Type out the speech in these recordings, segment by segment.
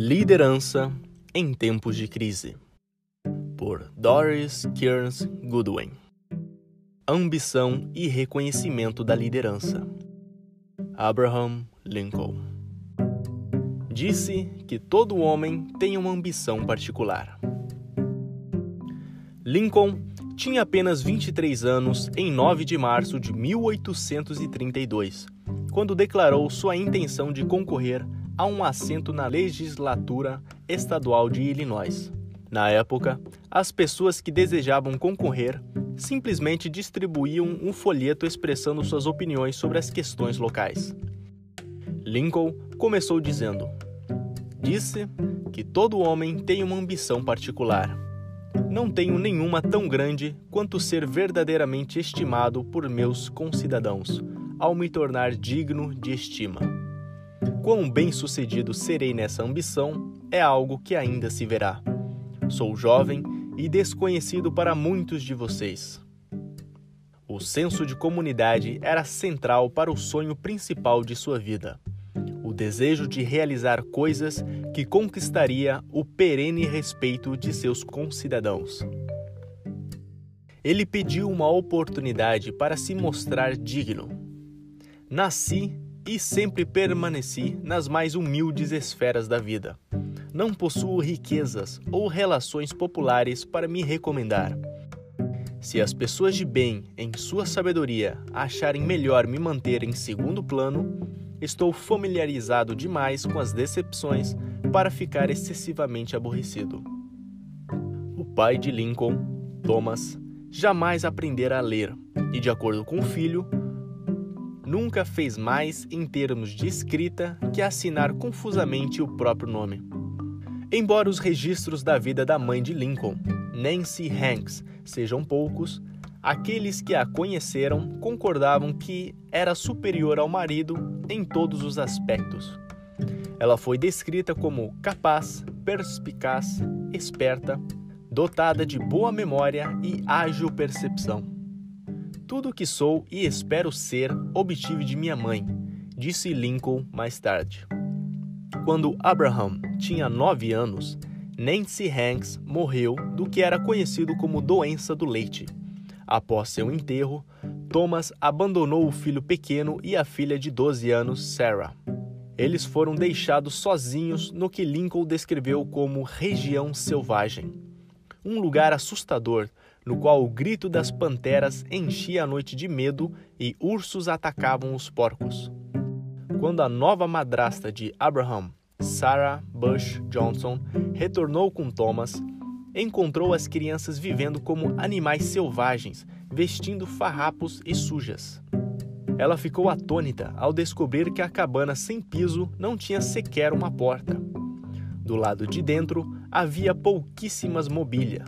Liderança em tempos de crise. Por Doris Kearns Goodwin. Ambição e reconhecimento da liderança. Abraham Lincoln. Disse que todo homem tem uma ambição particular. Lincoln tinha apenas 23 anos em 9 de março de 1832, quando declarou sua intenção de concorrer a um assento na legislatura estadual de Illinois. Na época, as pessoas que desejavam concorrer simplesmente distribuíam um folheto expressando suas opiniões sobre as questões locais. Lincoln começou dizendo: Disse que todo homem tem uma ambição particular. Não tenho nenhuma tão grande quanto ser verdadeiramente estimado por meus concidadãos, ao me tornar digno de estima. Quão bem-sucedido serei nessa ambição é algo que ainda se verá. Sou jovem e desconhecido para muitos de vocês. O senso de comunidade era central para o sonho principal de sua vida: o desejo de realizar coisas que conquistaria o perene respeito de seus concidadãos. Ele pediu uma oportunidade para se mostrar digno. Nasci e sempre permaneci nas mais humildes esferas da vida. Não possuo riquezas ou relações populares para me recomendar. Se as pessoas de bem, em sua sabedoria, acharem melhor me manter em segundo plano, estou familiarizado demais com as decepções para ficar excessivamente aborrecido. O pai de Lincoln, Thomas, jamais aprendera a ler, e, de acordo com o filho, nunca fez mais em termos de escrita que assinar confusamente o próprio nome. Embora os registros da vida da mãe de Lincoln, Nancy Hanks, sejam poucos, aqueles que a conheceram concordavam que era superior ao marido em todos os aspectos. Ela foi descrita como capaz, perspicaz, esperta, dotada de boa memória e ágil percepção. Tudo o que sou e espero ser obtive de minha mãe, disse Lincoln mais tarde. Quando Abraham tinha nove anos, Nancy Hanks morreu do que era conhecido como doença do leite. Após seu enterro, Thomas abandonou o filho pequeno e a filha de 12 anos, Sarah. Eles foram deixados sozinhos no que Lincoln descreveu como região selvagem. Um lugar assustador no qual o grito das panteras enchia a noite de medo e ursos atacavam os porcos. Quando a nova madrasta de Abraham, Sarah Bush Johnson, retornou com Thomas, encontrou as crianças vivendo como animais selvagens, vestindo farrapos e sujas. Ela ficou atônita ao descobrir que a cabana sem piso não tinha sequer uma porta. Do lado de dentro havia pouquíssimas mobília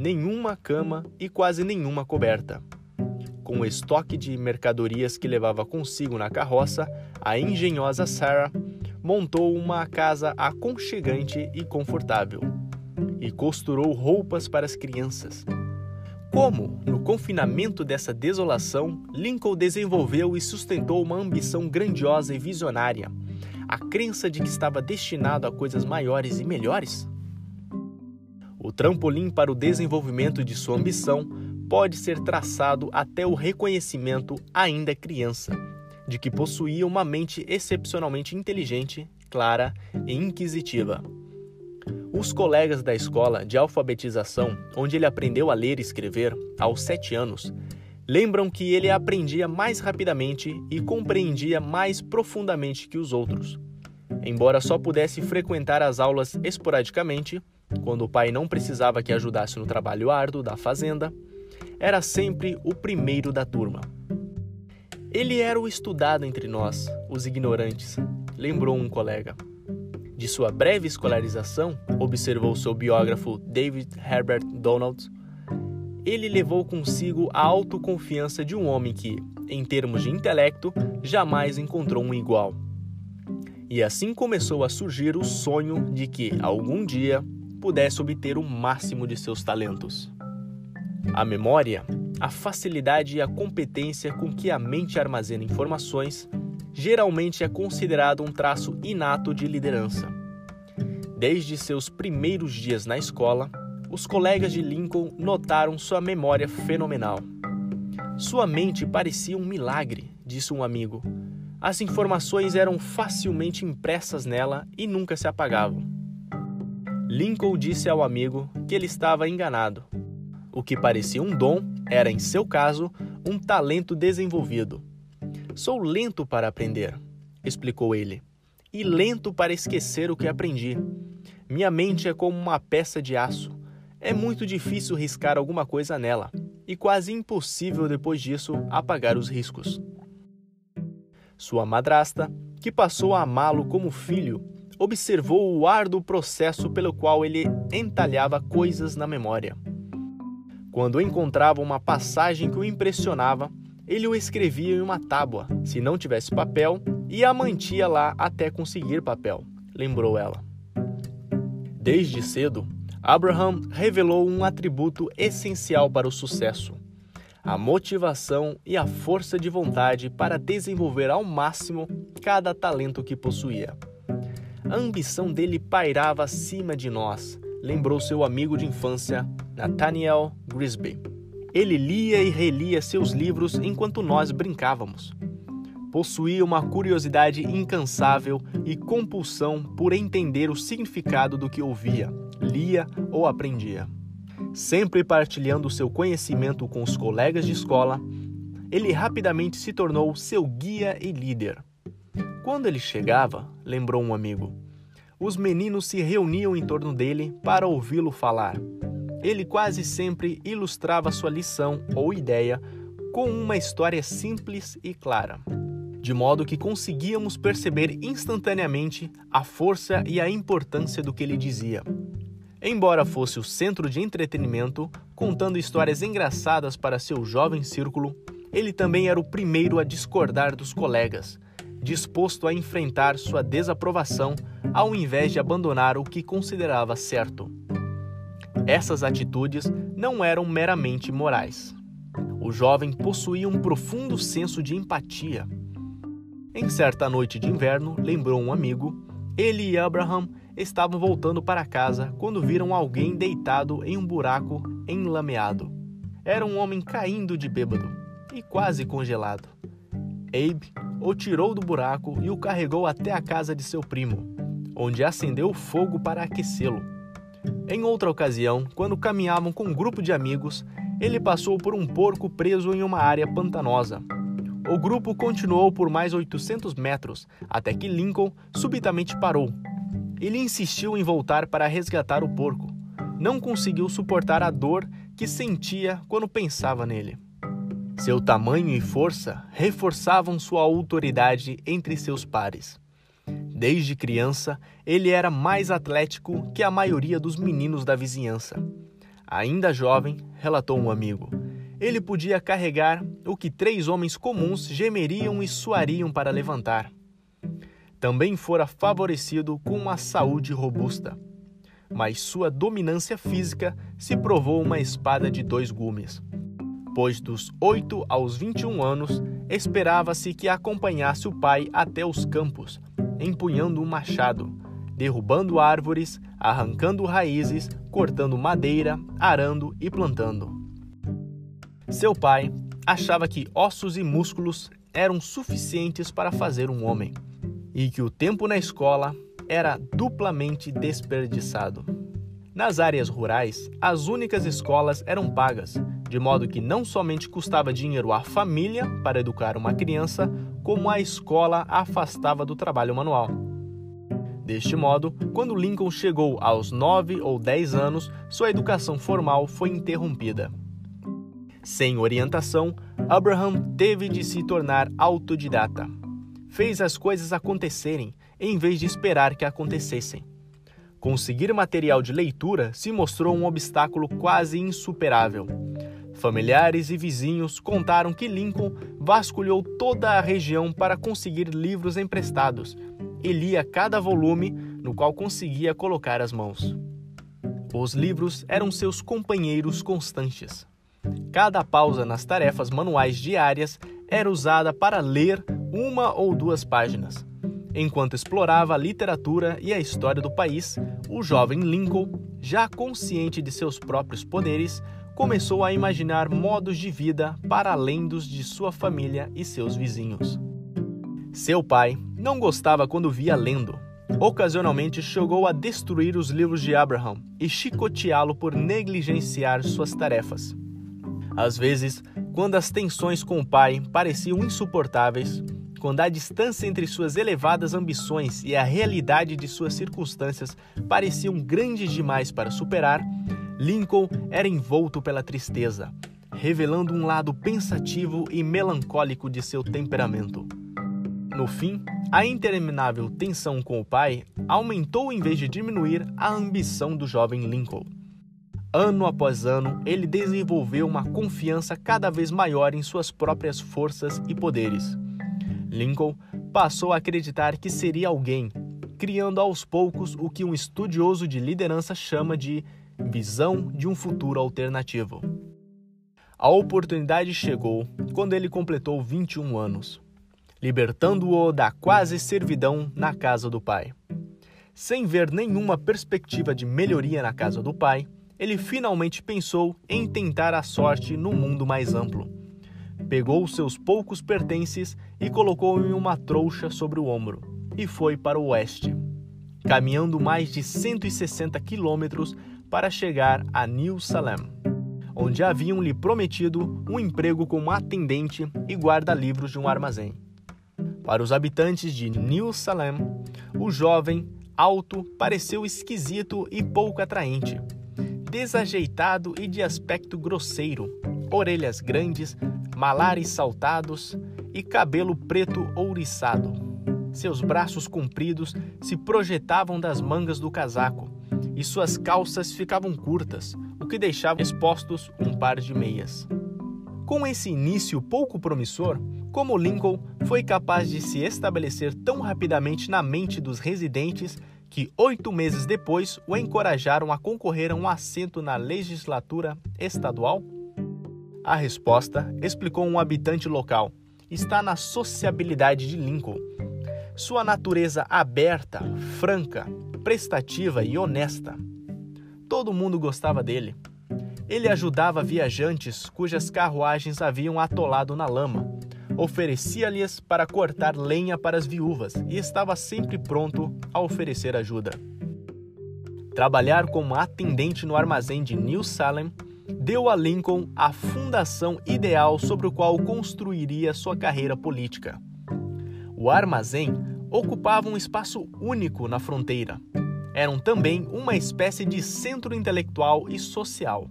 nenhuma cama e quase nenhuma coberta. Com o estoque de mercadorias que levava consigo na carroça, a engenhosa Sarah montou uma casa aconchegante e confortável e costurou roupas para as crianças. Como, no confinamento dessa desolação, Lincoln desenvolveu e sustentou uma ambição grandiosa e visionária, a crença de que estava destinado a coisas maiores e melhores? O trampolim para o desenvolvimento de sua ambição pode ser traçado até o reconhecimento, ainda criança, de que possuía uma mente excepcionalmente inteligente, clara e inquisitiva. Os colegas da escola de alfabetização, onde ele aprendeu a ler e escrever aos sete anos, lembram que ele aprendia mais rapidamente e compreendia mais profundamente que os outros. Embora só pudesse frequentar as aulas esporadicamente, quando o pai não precisava que ajudasse no trabalho árduo da fazenda, era sempre o primeiro da turma. Ele era o estudado entre nós, os ignorantes, lembrou um colega. De sua breve escolarização, observou seu biógrafo David Herbert Donald, ele levou consigo a autoconfiança de um homem que, em termos de intelecto, jamais encontrou um igual. E assim começou a surgir o sonho de que, algum dia, pudesse obter o máximo de seus talentos. A memória, a facilidade e a competência com que a mente armazena informações, geralmente é considerado um traço inato de liderança. Desde seus primeiros dias na escola, os colegas de Lincoln notaram sua memória fenomenal. Sua mente parecia um milagre, disse um amigo. As informações eram facilmente impressas nela e nunca se apagavam. Lincoln disse ao amigo que ele estava enganado. O que parecia um dom era, em seu caso, um talento desenvolvido. Sou lento para aprender, explicou ele, e lento para esquecer o que aprendi. Minha mente é como uma peça de aço. É muito difícil riscar alguma coisa nela, e quase impossível depois disso apagar os riscos. Sua madrasta, que passou a amá-lo como filho, observou o árduo processo pelo qual ele entalhava coisas na memória. Quando encontrava uma passagem que o impressionava, ele o escrevia em uma tábua, se não tivesse papel, e a mantia lá até conseguir papel, lembrou ela. Desde cedo, Abraham revelou um atributo essencial para o sucesso: a motivação e a força de vontade para desenvolver ao máximo cada talento que possuía. A ambição dele pairava acima de nós, lembrou seu amigo de infância, Nathaniel Grisby. Ele lia e relia seus livros enquanto nós brincávamos. Possuía uma curiosidade incansável e compulsão por entender o significado do que ouvia, lia ou aprendia. Sempre partilhando seu conhecimento com os colegas de escola, ele rapidamente se tornou seu guia e líder. Quando ele chegava, lembrou um amigo, os meninos se reuniam em torno dele para ouvi-lo falar. Ele quase sempre ilustrava sua lição ou ideia com uma história simples e clara, de modo que conseguíamos perceber instantaneamente a força e a importância do que ele dizia. Embora fosse o centro de entretenimento, contando histórias engraçadas para seu jovem círculo, ele também era o primeiro a discordar dos colegas, disposto a enfrentar sua desaprovação ao invés de abandonar o que considerava certo. Essas atitudes não eram meramente morais. O jovem possuía um profundo senso de empatia. Em certa noite de inverno, lembrou um amigo, ele e Abraham estavam voltando para casa quando viram alguém deitado em um buraco enlameado. Era um homem caindo de bêbado e quase congelado. Abe o tirou do buraco e o carregou até a casa de seu primo, onde acendeu fogo para aquecê-lo. Em outra ocasião, quando caminhavam com um grupo de amigos, ele passou por um porco preso em uma área pantanosa. O grupo continuou por mais 800 metros, até que Lincoln subitamente parou. Ele insistiu em voltar para resgatar o porco. Não conseguiu suportar a dor que sentia quando pensava nele. Seu tamanho e força reforçavam sua autoridade entre seus pares. Desde criança, ele era mais atlético que a maioria dos meninos da vizinhança. Ainda jovem, relatou um amigo, ele podia carregar o que três homens comuns gemeriam e suariam para levantar. Também fora favorecido com uma saúde robusta, mas sua dominância física se provou uma espada de dois gumes pois dos 8 aos 21 anos esperava-se que acompanhasse o pai até os campos, empunhando um machado, derrubando árvores, arrancando raízes, cortando madeira, arando e plantando. Seu pai achava que ossos e músculos eram suficientes para fazer um homem e que o tempo na escola era duplamente desperdiçado. Nas áreas rurais, as únicas escolas eram pagas, de modo que não somente custava dinheiro à família para educar uma criança, como a escola afastava do trabalho manual. Deste modo, quando Lincoln chegou aos 9 ou 10 anos, sua educação formal foi interrompida. Sem orientação, Abraham teve de se tornar autodidata. Fez as coisas acontecerem em vez de esperar que acontecessem. Conseguir material de leitura se mostrou um obstáculo quase insuperável. Familiares e vizinhos contaram que Lincoln vasculhou toda a região para conseguir livros emprestados e lia cada volume no qual conseguia colocar as mãos. Os livros eram seus companheiros constantes. Cada pausa nas tarefas manuais diárias era usada para ler uma ou duas páginas. Enquanto explorava a literatura e a história do país, o jovem Lincoln, já consciente de seus próprios poderes, começou a imaginar modos de vida para além dos de sua família e seus vizinhos. Seu pai não gostava quando via lendo. Ocasionalmente chegou a destruir os livros de Abraham e chicoteá-lo por negligenciar suas tarefas. Às vezes, quando as tensões com o pai pareciam insuportáveis, quando a distância entre suas elevadas ambições e a realidade de suas circunstâncias pareciam grandes demais para superar, Lincoln era envolto pela tristeza, revelando um lado pensativo e melancólico de seu temperamento. No fim, a interminável tensão com o pai aumentou em vez de diminuir a ambição do jovem Lincoln. Ano após ano, ele desenvolveu uma confiança cada vez maior em suas próprias forças e poderes. Lincoln passou a acreditar que seria alguém, criando aos poucos o que um estudioso de liderança chama de visão de um futuro alternativo. A oportunidade chegou quando ele completou 21 anos, libertando-o da quase servidão na casa do pai. Sem ver nenhuma perspectiva de melhoria na casa do pai, ele finalmente pensou em tentar a sorte no mundo mais amplo pegou seus poucos pertences e colocou em uma trouxa sobre o ombro e foi para o oeste, caminhando mais de 160 quilômetros para chegar a New Salem, onde haviam lhe prometido um emprego como atendente e guarda-livros de um armazém. Para os habitantes de New Salem, o jovem, alto, pareceu esquisito e pouco atraente, desajeitado e de aspecto grosseiro, orelhas grandes, malares saltados e cabelo preto ouriçado. Seus braços compridos se projetavam das mangas do casaco e suas calças ficavam curtas, o que deixava expostos um par de meias. Com esse início pouco promissor, como Lincoln foi capaz de se estabelecer tão rapidamente na mente dos residentes que oito meses depois o encorajaram a concorrer a um assento na legislatura estadual? A resposta, explicou um habitante local, está na sociabilidade de Lincoln. Sua natureza aberta, franca, prestativa e honesta. Todo mundo gostava dele. Ele ajudava viajantes cujas carruagens haviam atolado na lama, oferecia-lhes para cortar lenha para as viúvas e estava sempre pronto a oferecer ajuda. Trabalhar como atendente no armazém de New Salem deu a Lincoln a fundação ideal sobre o qual construiria sua carreira política. O armazém ocupava um espaço único na fronteira. Eram também uma espécie de centro intelectual e social,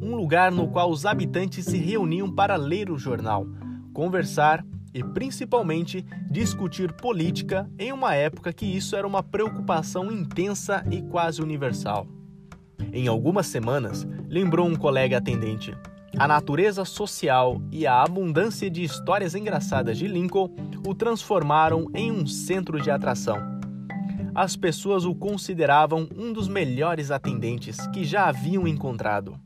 um lugar no qual os habitantes se reuniam para ler o jornal, conversar e principalmente discutir política em uma época que isso era uma preocupação intensa e quase universal. Em algumas semanas, lembrou um colega atendente. A natureza social e a abundância de histórias engraçadas de Lincoln o transformaram em um centro de atração. As pessoas o consideravam um dos melhores atendentes que já haviam encontrado.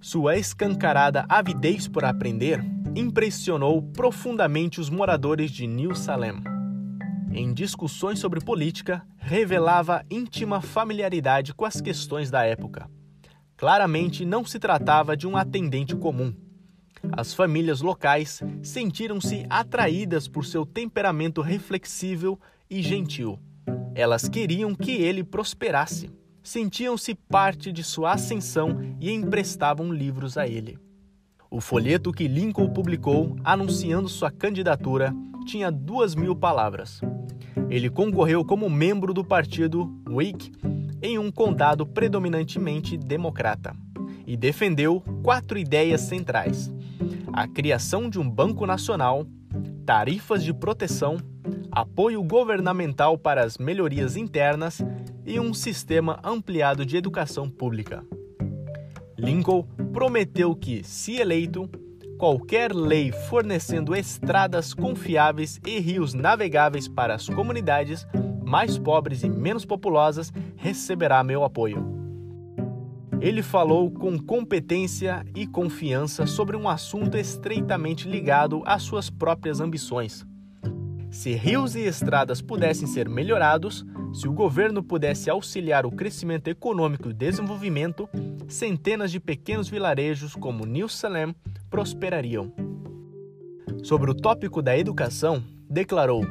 Sua escancarada avidez por aprender impressionou profundamente os moradores de New Salem em discussões sobre política, revelava íntima familiaridade com as questões da época. Claramente não se tratava de um atendente comum. As famílias locais sentiram-se atraídas por seu temperamento reflexível e gentil. Elas queriam que ele prosperasse, sentiam-se parte de sua ascensão e emprestavam livros a ele. O folheto que Lincoln publicou anunciando sua candidatura tinha duas mil palavras. Ele concorreu como membro do partido Whig em um condado predominantemente democrata e defendeu quatro ideias centrais: a criação de um banco nacional, tarifas de proteção, apoio governamental para as melhorias internas e um sistema ampliado de educação pública. Lincoln prometeu que, se eleito, qualquer lei fornecendo estradas confiáveis e rios navegáveis para as comunidades mais pobres e menos populosas receberá meu apoio. Ele falou com competência e confiança sobre um assunto estreitamente ligado às suas próprias ambições. Se rios e estradas pudessem ser melhorados, se o governo pudesse auxiliar o crescimento econômico e desenvolvimento, centenas de pequenos vilarejos como New Salem prosperariam. Sobre o tópico da educação, declarou: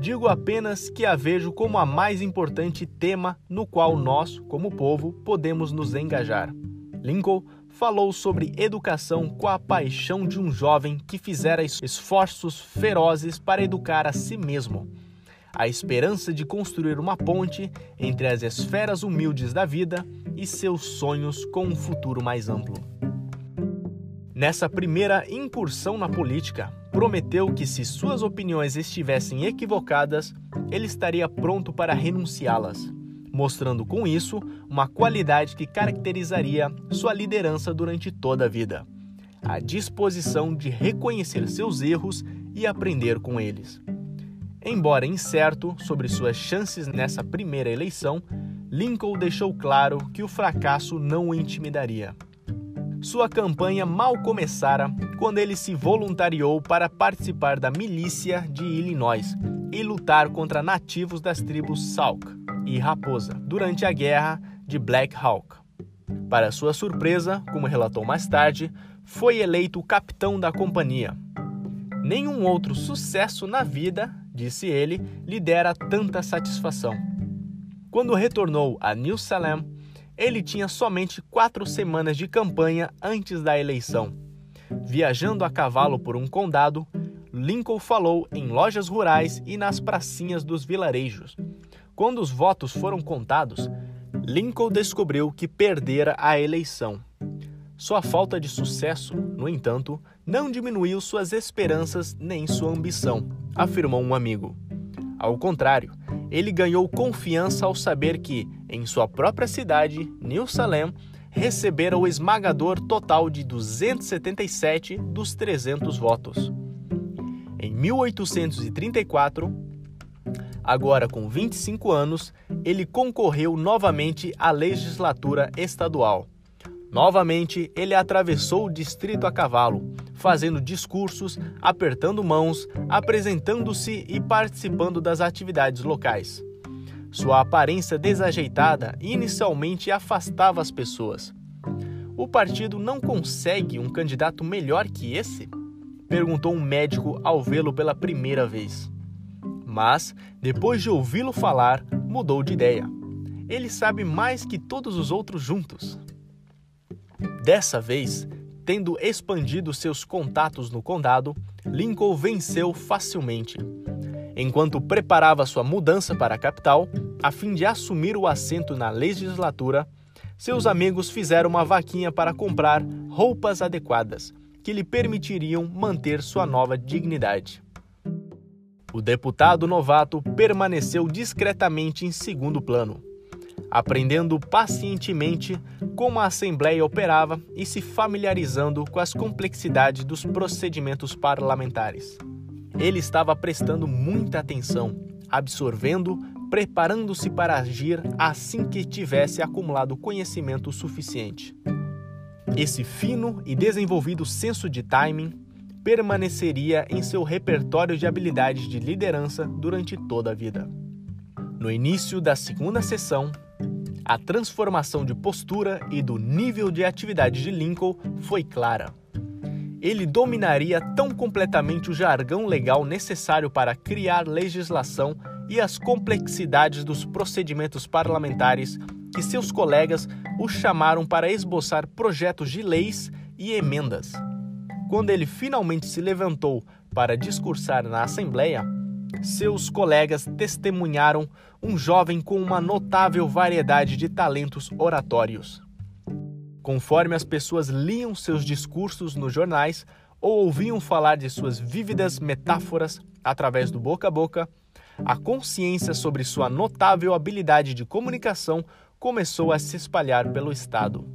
Digo apenas que a vejo como a mais importante tema no qual nós, como povo, podemos nos engajar. Lincoln falou sobre educação com a paixão de um jovem que fizera esforços ferozes para educar a si mesmo. A esperança de construir uma ponte entre as esferas humildes da vida e seus sonhos com um futuro mais amplo. Nessa primeira incursão na política, prometeu que, se suas opiniões estivessem equivocadas, ele estaria pronto para renunciá-las, mostrando com isso uma qualidade que caracterizaria sua liderança durante toda a vida: a disposição de reconhecer seus erros e aprender com eles. Embora incerto sobre suas chances nessa primeira eleição, Lincoln deixou claro que o fracasso não o intimidaria. Sua campanha mal começara quando ele se voluntariou para participar da milícia de Illinois e lutar contra nativos das tribos Sauk e Raposa durante a guerra de Black Hawk. Para sua surpresa, como relatou mais tarde, foi eleito capitão da companhia. Nenhum outro sucesso na vida, disse ele, lhe dera tanta satisfação. Quando retornou a New Salem, ele tinha somente quatro semanas de campanha antes da eleição. Viajando a cavalo por um condado, Lincoln falou em lojas rurais e nas pracinhas dos vilarejos. Quando os votos foram contados, Lincoln descobriu que perdera a eleição. Sua falta de sucesso, no entanto, não diminuiu suas esperanças nem sua ambição, afirmou um amigo. Ao contrário, ele ganhou confiança ao saber que, em sua própria cidade, New Salem, recebera o esmagador total de 277 dos 300 votos. Em 1834, agora com 25 anos, ele concorreu novamente à legislatura estadual. Novamente, ele atravessou o distrito a cavalo, fazendo discursos, apertando mãos, apresentando-se e participando das atividades locais. Sua aparência desajeitada inicialmente afastava as pessoas. O partido não consegue um candidato melhor que esse? perguntou um médico ao vê-lo pela primeira vez. Mas, depois de ouvi-lo falar, mudou de ideia. Ele sabe mais que todos os outros juntos. Dessa vez, tendo expandido seus contatos no condado, Lincoln venceu facilmente. Enquanto preparava sua mudança para a capital, a fim de assumir o assento na legislatura, seus amigos fizeram uma vaquinha para comprar roupas adequadas que lhe permitiriam manter sua nova dignidade. O deputado novato permaneceu discretamente em segundo plano aprendendo pacientemente como a Assembleia operava e se familiarizando com as complexidades dos procedimentos parlamentares. Ele estava prestando muita atenção, absorvendo, preparando-se para agir assim que tivesse acumulado conhecimento suficiente. Esse fino e desenvolvido senso de timing permaneceria em seu repertório de habilidades de liderança durante toda a vida. No início da segunda sessão, a transformação de postura e do nível de atividade de Lincoln foi clara. Ele dominaria tão completamente o jargão legal necessário para criar legislação e as complexidades dos procedimentos parlamentares que seus colegas o chamaram para esboçar projetos de leis e emendas. Quando ele finalmente se levantou para discursar na Assembleia, seus colegas testemunharam um jovem com uma notável variedade de talentos oratórios. Conforme as pessoas liam seus discursos nos jornais ou ouviam falar de suas vívidas metáforas através do boca a boca, a consciência sobre sua notável habilidade de comunicação começou a se espalhar pelo Estado.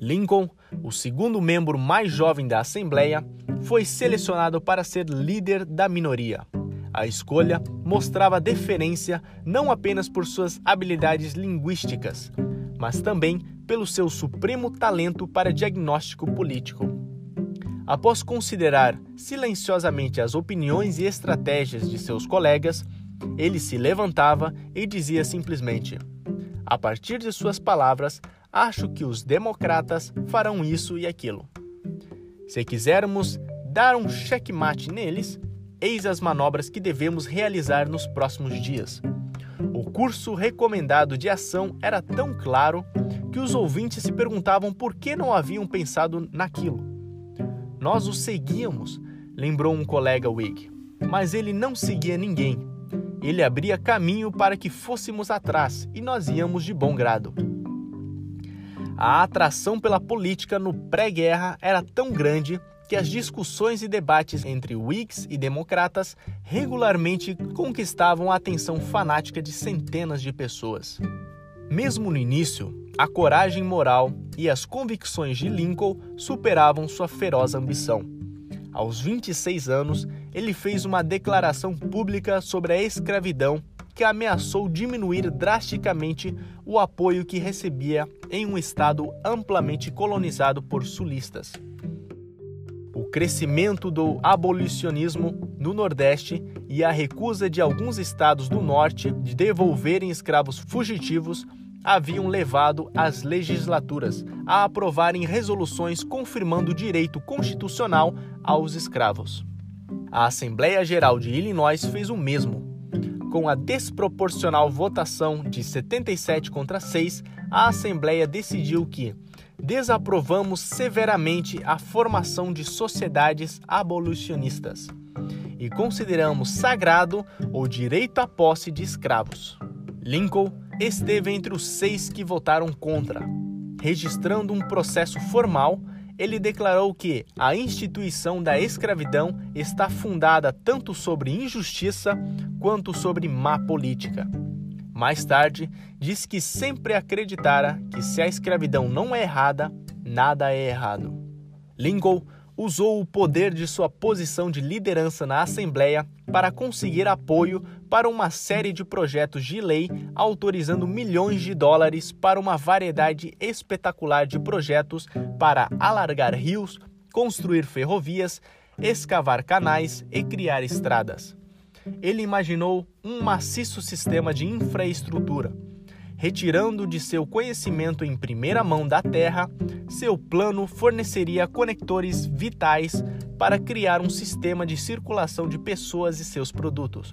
Lincoln, o segundo membro mais jovem da Assembleia, foi selecionado para ser líder da minoria. A escolha mostrava deferência não apenas por suas habilidades linguísticas, mas também pelo seu supremo talento para diagnóstico político. Após considerar silenciosamente as opiniões e estratégias de seus colegas, ele se levantava e dizia simplesmente: A partir de suas palavras, acho que os democratas farão isso e aquilo. Se quisermos dar um checkmate neles, eis as manobras que devemos realizar nos próximos dias. O curso recomendado de ação era tão claro que os ouvintes se perguntavam por que não haviam pensado naquilo. Nós o seguíamos, lembrou um colega Whig, mas ele não seguia ninguém. Ele abria caminho para que fôssemos atrás e nós íamos de bom grado. A atração pela política no pré-guerra era tão grande que as discussões e debates entre Whigs e democratas regularmente conquistavam a atenção fanática de centenas de pessoas. Mesmo no início, a coragem moral e as convicções de Lincoln superavam sua feroz ambição. Aos 26 anos, ele fez uma declaração pública sobre a escravidão que ameaçou diminuir drasticamente o apoio que recebia em um estado amplamente colonizado por sulistas. O crescimento do abolicionismo no Nordeste e a recusa de alguns estados do Norte de devolverem escravos fugitivos haviam levado as legislaturas a aprovarem resoluções confirmando o direito constitucional aos escravos. A Assembleia Geral de Illinois fez o mesmo. Com a desproporcional votação de 77 contra 6, a Assembleia decidiu que desaprovamos severamente a formação de sociedades abolicionistas e consideramos sagrado o direito à posse de escravos. Lincoln esteve entre os seis que votaram contra. Registrando um processo formal, ele declarou que a instituição da escravidão está fundada tanto sobre injustiça quanto sobre má política. Mais tarde, diz que sempre acreditara que se a escravidão não é errada, nada é errado. Lincoln usou o poder de sua posição de liderança na Assembleia para conseguir apoio para uma série de projetos de lei autorizando milhões de dólares para uma variedade espetacular de projetos para alargar rios, construir ferrovias, escavar canais e criar estradas. Ele imaginou um maciço sistema de infraestrutura retirando de seu conhecimento em primeira mão da Terra, seu plano forneceria conectores vitais para criar um sistema de circulação de pessoas e seus produtos,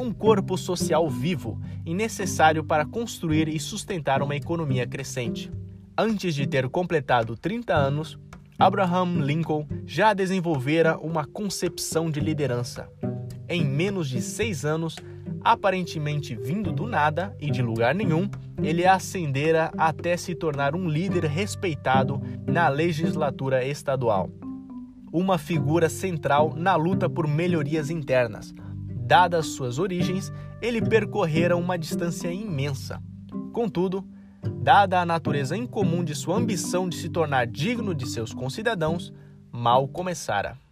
um corpo social vivo e necessário para construir e sustentar uma economia crescente. Antes de ter completado 30 anos, Abraham Lincoln já desenvolvera uma concepção de liderança. Em menos de seis anos, aparentemente vindo do nada e de lugar nenhum, ele ascendera até se tornar um líder respeitado na legislatura estadual. Uma figura central na luta por melhorias internas. Dadas suas origens, ele percorrera uma distância imensa. Contudo, dada a natureza incomum de sua ambição de se tornar digno de seus concidadãos, mal começara.